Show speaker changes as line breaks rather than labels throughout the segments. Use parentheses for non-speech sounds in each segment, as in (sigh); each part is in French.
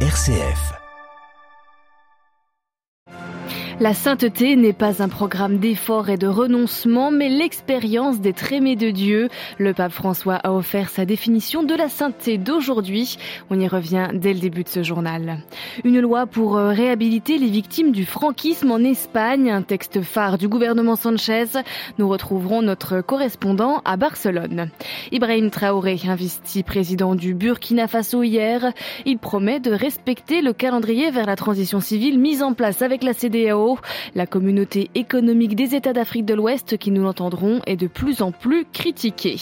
RCF.
La sainteté n'est pas un programme d'effort et de renoncement, mais l'expérience d'être aimé de Dieu. Le pape François a offert sa définition de la sainteté d'aujourd'hui. On y revient dès le début de ce journal. Une loi pour euh, réhabiliter les victimes du franquisme en Espagne, un texte phare du gouvernement Sanchez. Nous retrouverons notre correspondant à Barcelone. Ibrahim Traoré, investi président du Burkina Faso hier, il promet de respecter le calendrier vers la transition civile mise en place avec la CDAO la communauté économique des États d'Afrique de l'Ouest, qui nous l'entendrons, est de plus en plus critiquée.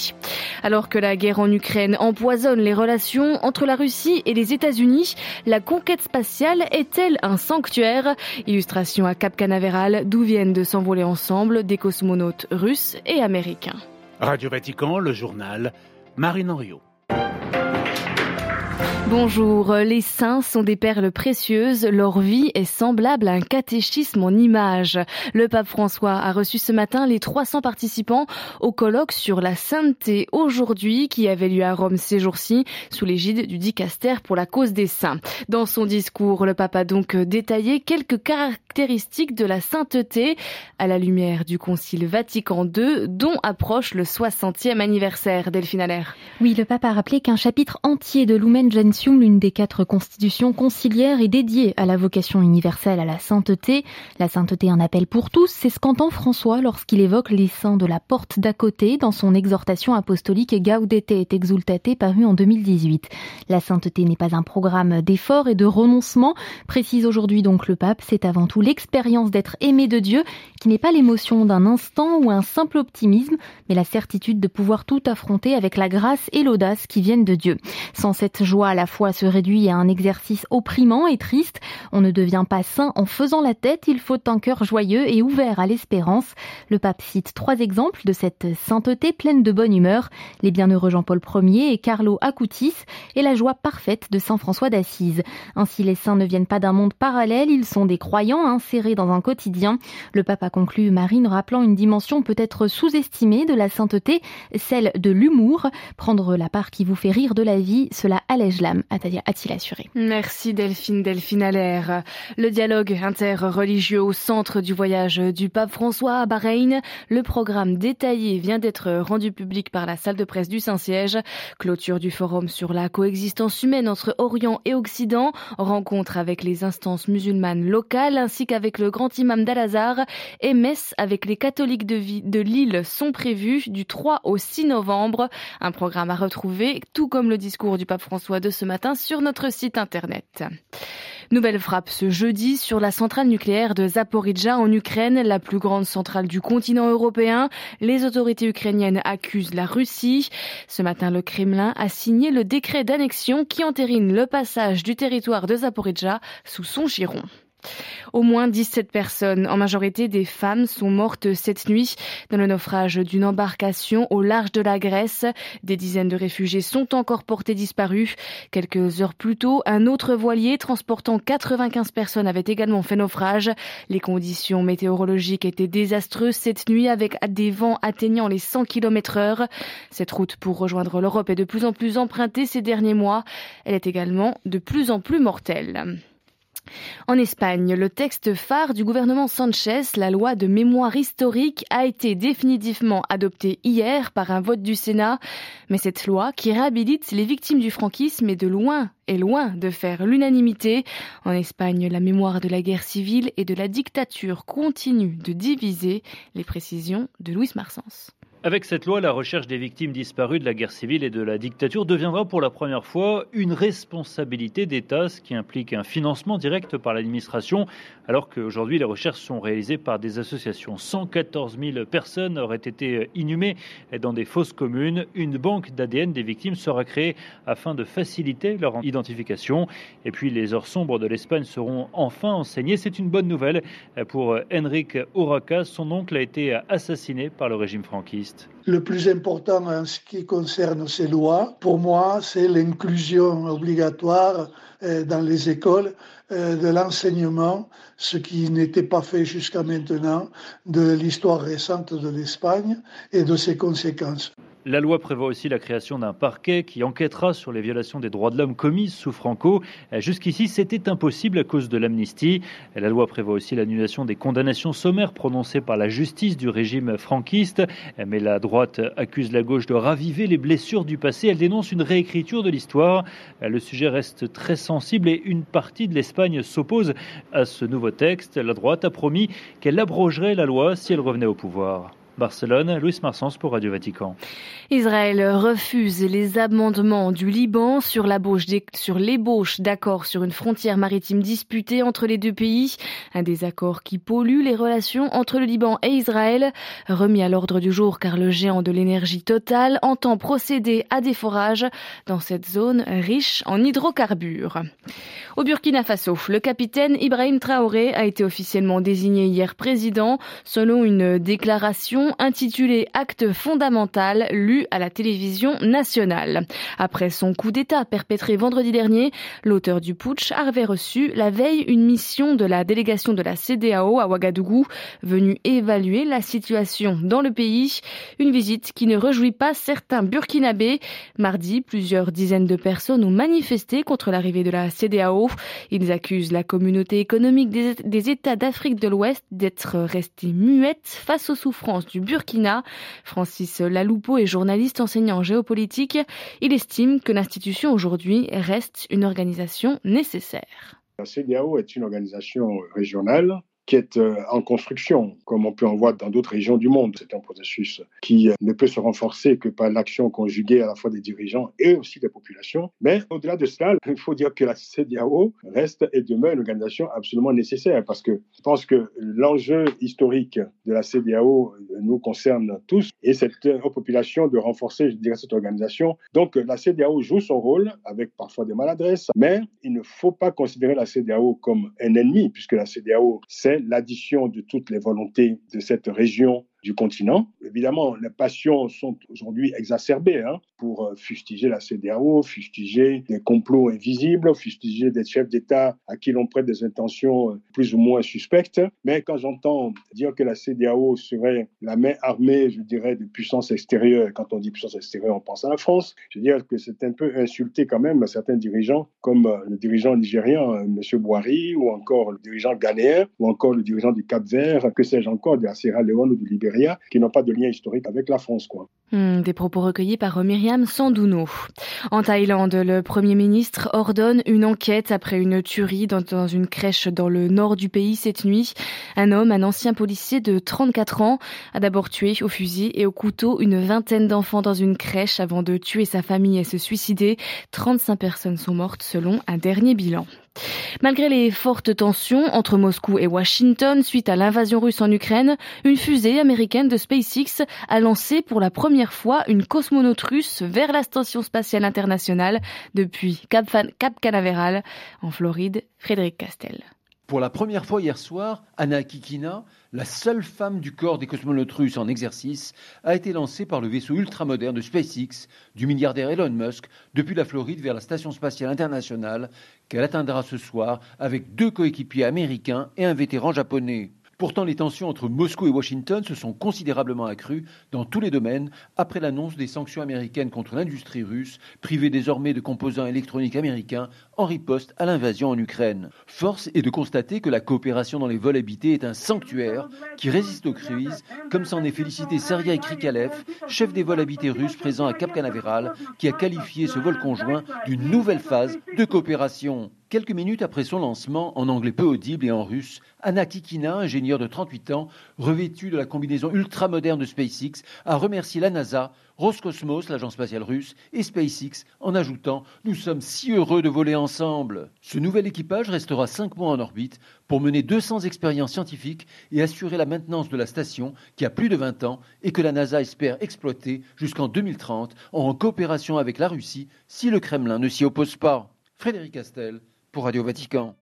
Alors que la guerre en Ukraine empoisonne les relations entre la Russie et les États-Unis, la conquête spatiale est-elle un sanctuaire? Illustration à Cap Canaveral, d'où viennent de s'envoler ensemble des cosmonautes russes et américains.
Radio Vatican, le journal, Marine Henriot.
Bonjour, les saints sont des perles précieuses, leur vie est semblable à un catéchisme en images. Le pape François a reçu ce matin les 300 participants au colloque sur la sainteté aujourd'hui qui avait lieu à Rome ces jours-ci sous l'égide du dicaster pour la cause des saints. Dans son discours, le pape a donc détaillé quelques caractéristiques de la sainteté à la lumière du Concile Vatican II dont approche le 60e anniversaire Delphine Allaire.
Oui, le pape a rappelé qu'un chapitre entier de Lumen L'une des quatre constitutions conciliaires, est dédiée à la vocation universelle à la sainteté. La sainteté, un appel pour tous, c'est ce qu'entend François lorsqu'il évoque les saints de la porte d'à côté dans son exhortation apostolique Gaudete et Exultate parue en 2018. La sainteté n'est pas un programme d'effort et de renoncement, précise aujourd'hui donc le pape, c'est avant tout l'expérience d'être aimé de Dieu, qui n'est pas l'émotion d'un instant ou un simple optimisme, mais la certitude de pouvoir tout affronter avec la grâce et l'audace qui viennent de Dieu. Sans cette joie, la foi se réduit à un exercice opprimant et triste. On ne devient pas saint en faisant la tête, il faut un cœur joyeux et ouvert à l'espérance. Le pape cite trois exemples de cette sainteté pleine de bonne humeur, les bienheureux Jean-Paul Ier et Carlo Acutis, et la joie parfaite de Saint François d'Assise. Ainsi les saints ne viennent pas d'un monde parallèle, ils sont des croyants insérés dans un quotidien. Le pape a conclu Marine rappelant une dimension peut-être sous-estimée de la sainteté, celle de l'humour. Prendre la part qui vous fait rire de la vie, cela allège a-t-il assuré.
Merci Delphine, Delphine Allaire. Le dialogue interreligieux au centre du voyage du pape François à Bahreïn. Le programme détaillé vient d'être rendu public par la salle de presse du Saint-Siège. Clôture du forum sur la coexistence humaine entre Orient et Occident. Rencontre avec les instances musulmanes locales ainsi qu'avec le grand imam d'Al-Azhar et messe avec les catholiques de Lille sont prévues du 3 au 6 novembre. Un programme à retrouver, tout comme le discours du pape François de ce matin sur notre site internet. Nouvelle frappe ce jeudi sur la centrale nucléaire de Zaporizhzhia en Ukraine, la plus grande centrale du continent européen. Les autorités ukrainiennes accusent la Russie. Ce matin, le Kremlin a signé le décret d'annexion qui entérine le passage du territoire de Zaporizhzhia sous son giron. Au moins 17 personnes, en majorité des femmes, sont mortes cette nuit dans le naufrage d'une embarcation au large de la Grèce. Des dizaines de réfugiés sont encore portés disparus. Quelques heures plus tôt, un autre voilier transportant 95 personnes avait également fait naufrage. Les conditions météorologiques étaient désastreuses cette nuit avec des vents atteignant les 100 km heure. Cette route pour rejoindre l'Europe est de plus en plus empruntée ces derniers mois. Elle est également de plus en plus mortelle. En Espagne, le texte phare du gouvernement Sanchez, la loi de mémoire historique, a été définitivement adopté hier par un vote du Sénat. Mais cette loi, qui réhabilite les victimes du franquisme, est de loin, est loin de faire l'unanimité. En Espagne, la mémoire de la guerre civile et de la dictature continue de diviser. Les précisions de Louis Marsens.
Avec cette loi, la recherche des victimes disparues de la guerre civile et de la dictature deviendra pour la première fois une responsabilité d'État, ce qui implique un financement direct par l'administration, alors qu'aujourd'hui les recherches sont réalisées par des associations. 114 000 personnes auraient été inhumées dans des fosses communes. Une banque d'ADN des victimes sera créée afin de faciliter leur identification. Et puis les heures sombres de l'Espagne seront enfin enseignées. C'est une bonne nouvelle pour Enrique Urraca. Son oncle a été assassiné par le régime franquiste.
Le plus important en ce qui concerne ces lois, pour moi, c'est l'inclusion obligatoire euh, dans les écoles euh, de l'enseignement, ce qui n'était pas fait jusqu'à maintenant, de l'histoire récente de l'Espagne et de ses conséquences.
La loi prévoit aussi la création d'un parquet qui enquêtera sur les violations des droits de l'homme commises sous Franco. Jusqu'ici, c'était impossible à cause de l'amnistie. La loi prévoit aussi l'annulation des condamnations sommaires prononcées par la justice du régime franquiste. Mais la droite accuse la gauche de raviver les blessures du passé. Elle dénonce une réécriture de l'histoire. Le sujet reste très sensible et une partie de l'Espagne s'oppose à ce nouveau texte. La droite a promis qu'elle abrogerait la loi si elle revenait au pouvoir. Barcelone, Louis Marsens pour Radio Vatican.
Israël refuse les amendements du Liban sur l'ébauche d'accords sur une frontière maritime disputée entre les deux pays. Un désaccord qui pollue les relations entre le Liban et Israël. Remis à l'ordre du jour car le géant de l'énergie totale entend procéder à des forages dans cette zone riche en hydrocarbures. Au Burkina Faso, le capitaine Ibrahim Traoré a été officiellement désigné hier président selon une déclaration intitulé Acte fondamental lu à la télévision nationale. Après son coup d'État perpétré vendredi dernier, l'auteur du putsch avait reçu la veille une mission de la délégation de la CDAO à Ouagadougou, venue évaluer la situation dans le pays. Une visite qui ne réjouit pas certains burkinabés. Mardi, plusieurs dizaines de personnes ont manifesté contre l'arrivée de la CDAO. Ils accusent la communauté économique des, des États d'Afrique de l'Ouest d'être restée muette face aux souffrances du Burkina. Francis Laloupo est journaliste enseignant en géopolitique. Il estime que l'institution aujourd'hui reste une organisation nécessaire.
La CDAO est une organisation régionale qui est euh, en construction, comme on peut en voir dans d'autres régions du monde. C'est un processus qui euh, ne peut se renforcer que par l'action conjuguée à la fois des dirigeants et aussi des populations. Mais au-delà de cela, (laughs) il faut dire que la CDAO reste et demeure une organisation absolument nécessaire parce que je pense que l'enjeu historique de la CDAO nous concerne tous et c'est aux populations de renforcer, je dirais, cette organisation. Donc la CDAO joue son rôle avec parfois des maladresses, mais il ne faut pas considérer la CDAO comme un ennemi puisque la CDAO, c'est l'addition de toutes les volontés de cette région du continent. Évidemment, les passions sont aujourd'hui exacerbées hein, pour euh, fustiger la CDAO, fustiger des complots invisibles, fustiger des chefs d'État à qui l'on prête des intentions euh, plus ou moins suspectes. Mais quand j'entends dire que la CDAO serait la main armée, je dirais, de puissance extérieure, quand on dit puissance extérieure, on pense à la France, je veux dire que c'est un peu insulter quand même certains dirigeants, comme euh, le dirigeant nigérian, M. Bouhari, ou encore le dirigeant ghanéen, ou encore le dirigeant du Cap-Vert, que sais-je encore, de la Sierra Leone ou du Libéria qui n'ont pas de lien historique avec la France.
Hmm, des propos recueillis par Myriam Sandouno. En Thaïlande, le Premier ministre ordonne une enquête après une tuerie dans une crèche dans le nord du pays cette nuit. Un homme, un ancien policier de 34 ans, a d'abord tué au fusil et au couteau une vingtaine d'enfants dans une crèche avant de tuer sa famille et se suicider. 35 personnes sont mortes selon un dernier bilan. Malgré les fortes tensions entre Moscou et Washington suite à l'invasion russe en Ukraine, une fusée américaine de SpaceX a lancé pour la première fois une cosmonaute russe vers la station spatiale internationale depuis Cap, Canaveral en Floride, Frédéric Castel.
Pour la première fois hier soir, Anna Kikina, la seule femme du corps des cosmonautes russes en exercice, a été lancée par le vaisseau ultramoderne de SpaceX du milliardaire Elon Musk depuis la Floride vers la station spatiale internationale qu'elle atteindra ce soir avec deux coéquipiers américains et un vétéran japonais. Pourtant, les tensions entre Moscou et Washington se sont considérablement accrues dans tous les domaines après l'annonce des sanctions américaines contre l'industrie russe, privée désormais de composants électroniques américains en riposte à l'invasion en Ukraine. Force est de constater que la coopération dans les vols habités est un sanctuaire qui résiste aux crises, comme s'en est félicité Sergei Krikalev, chef des vols habités russes présents à Cap Canaveral, qui a qualifié ce vol conjoint d'une nouvelle phase de coopération. Quelques minutes après son lancement, en anglais peu audible et en russe, Anna Kikina, ingénieure de 38 ans, revêtue de la combinaison ultramoderne de SpaceX, a remercié la NASA, Roscosmos, l'agence spatiale russe, et SpaceX, en ajoutant Nous sommes si heureux de voler ensemble. Ce nouvel équipage restera 5 mois en orbite pour mener 200 expériences scientifiques et assurer la maintenance de la station qui a plus de 20 ans et que la NASA espère exploiter jusqu'en 2030 en coopération avec la Russie si le Kremlin ne s'y oppose pas. Frédéric Castel, pour Radio Vatican.